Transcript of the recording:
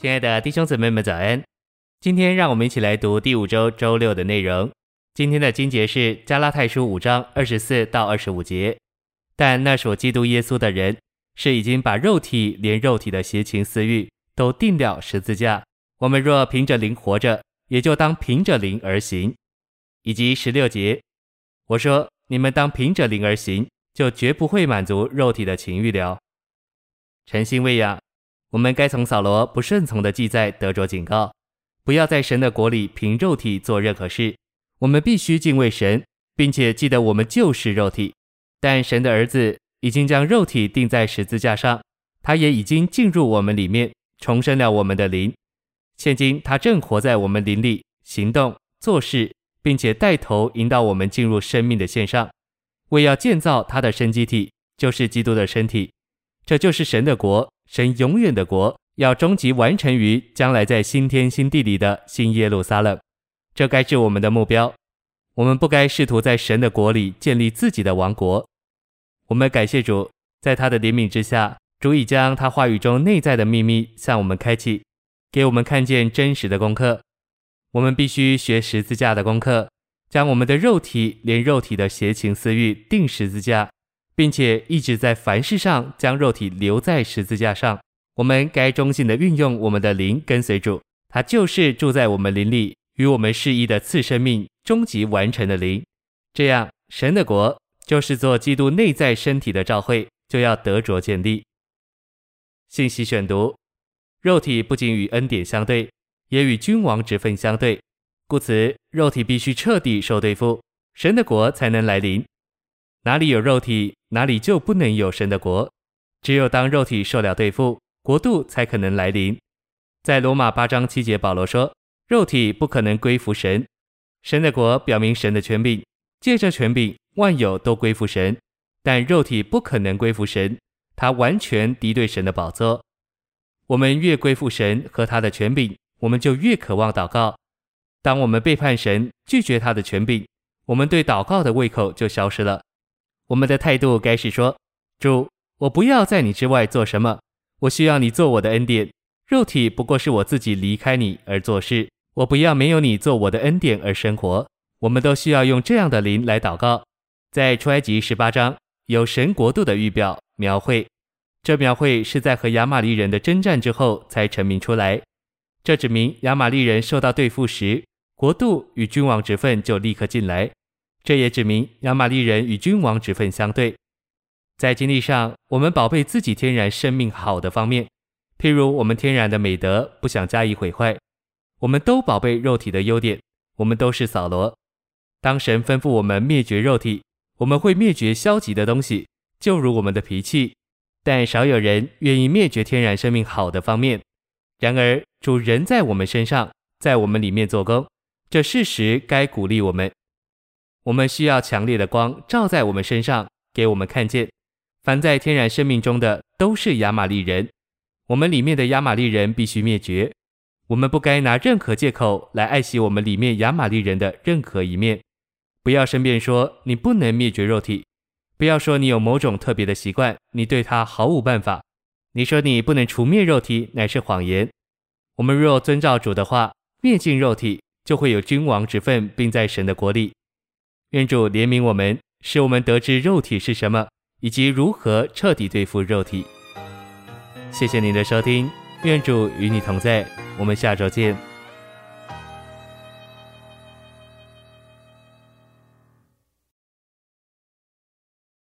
亲爱的弟兄姊妹们，早安！今天让我们一起来读第五周周六的内容。今天的经节是加拉太书五章二十四到二十五节。但那属基督耶稣的人，是已经把肉体连肉体的邪情私欲都钉了十字架。我们若凭着灵活着，也就当凭着灵而行。以及十六节，我说你们当凭着灵而行，就绝不会满足肉体的情欲了。诚心喂养。我们该从扫罗不顺从的记载得着警告，不要在神的国里凭肉体做任何事。我们必须敬畏神，并且记得我们就是肉体。但神的儿子已经将肉体钉在十字架上，他也已经进入我们里面，重生了我们的灵。现今他正活在我们灵里，行动、做事，并且带头引导我们进入生命的线上，为要建造他的生机体，就是基督的身体。这就是神的国。神永远的国要终极完成于将来在新天新地里的新耶路撒冷，这该是我们的目标。我们不该试图在神的国里建立自己的王国。我们感谢主，在他的怜悯之下，主已将他话语中内在的秘密向我们开启，给我们看见真实的功课。我们必须学十字架的功课，将我们的肉体连肉体的邪情私欲钉十字架。并且一直在凡事上将肉体留在十字架上。我们该忠心的运用我们的灵跟随主，他就是住在我们灵里，与我们是一的次生命终极完成的灵。这样，神的国就是做基督内在身体的召会，就要得着建立。信息选读：肉体不仅与恩典相对，也与君王职分相对，故此肉体必须彻底受对付，神的国才能来临。哪里有肉体，哪里就不能有神的国。只有当肉体受了对付，国度才可能来临。在罗马八章七节，保罗说：“肉体不可能归服神，神的国表明神的权柄，借着权柄，万有都归服神。但肉体不可能归服神，他完全敌对神的宝座。我们越归服神和他的权柄，我们就越渴望祷告。当我们背叛神，拒绝他的权柄，我们对祷告的胃口就消失了。”我们的态度该是说：“主，我不要在你之外做什么，我需要你做我的恩典。肉体不过是我自己离开你而做事，我不要没有你做我的恩典而生活。”我们都需要用这样的灵来祷告。在出埃及十八章有神国度的预表描绘，这描绘是在和亚玛力人的征战之后才成名出来。这指明亚玛力人受到对付时，国度与君王之分就立刻进来。这也指明亚玛利人与君王职分相对。在经历上，我们宝贝自己天然生命好的方面，譬如我们天然的美德，不想加以毁坏。我们都宝贝肉体的优点，我们都是扫罗。当神吩咐我们灭绝肉体，我们会灭绝消极的东西，就如我们的脾气。但少有人愿意灭绝天然生命好的方面。然而主人在我们身上，在我们里面做工，这事实该鼓励我们。我们需要强烈的光照在我们身上，给我们看见，凡在天然生命中的都是亚玛力人。我们里面的亚玛力人必须灭绝。我们不该拿任何借口来爱惜我们里面亚玛力人的任何一面。不要申辩说你不能灭绝肉体，不要说你有某种特别的习惯，你对它毫无办法。你说你不能除灭肉体，乃是谎言。我们若遵照主的话，灭尽肉体，就会有君王之分，并在神的国里。愿主怜悯我们，使我们得知肉体是什么，以及如何彻底对付肉体。谢谢您的收听，愿主与你同在，我们下周见。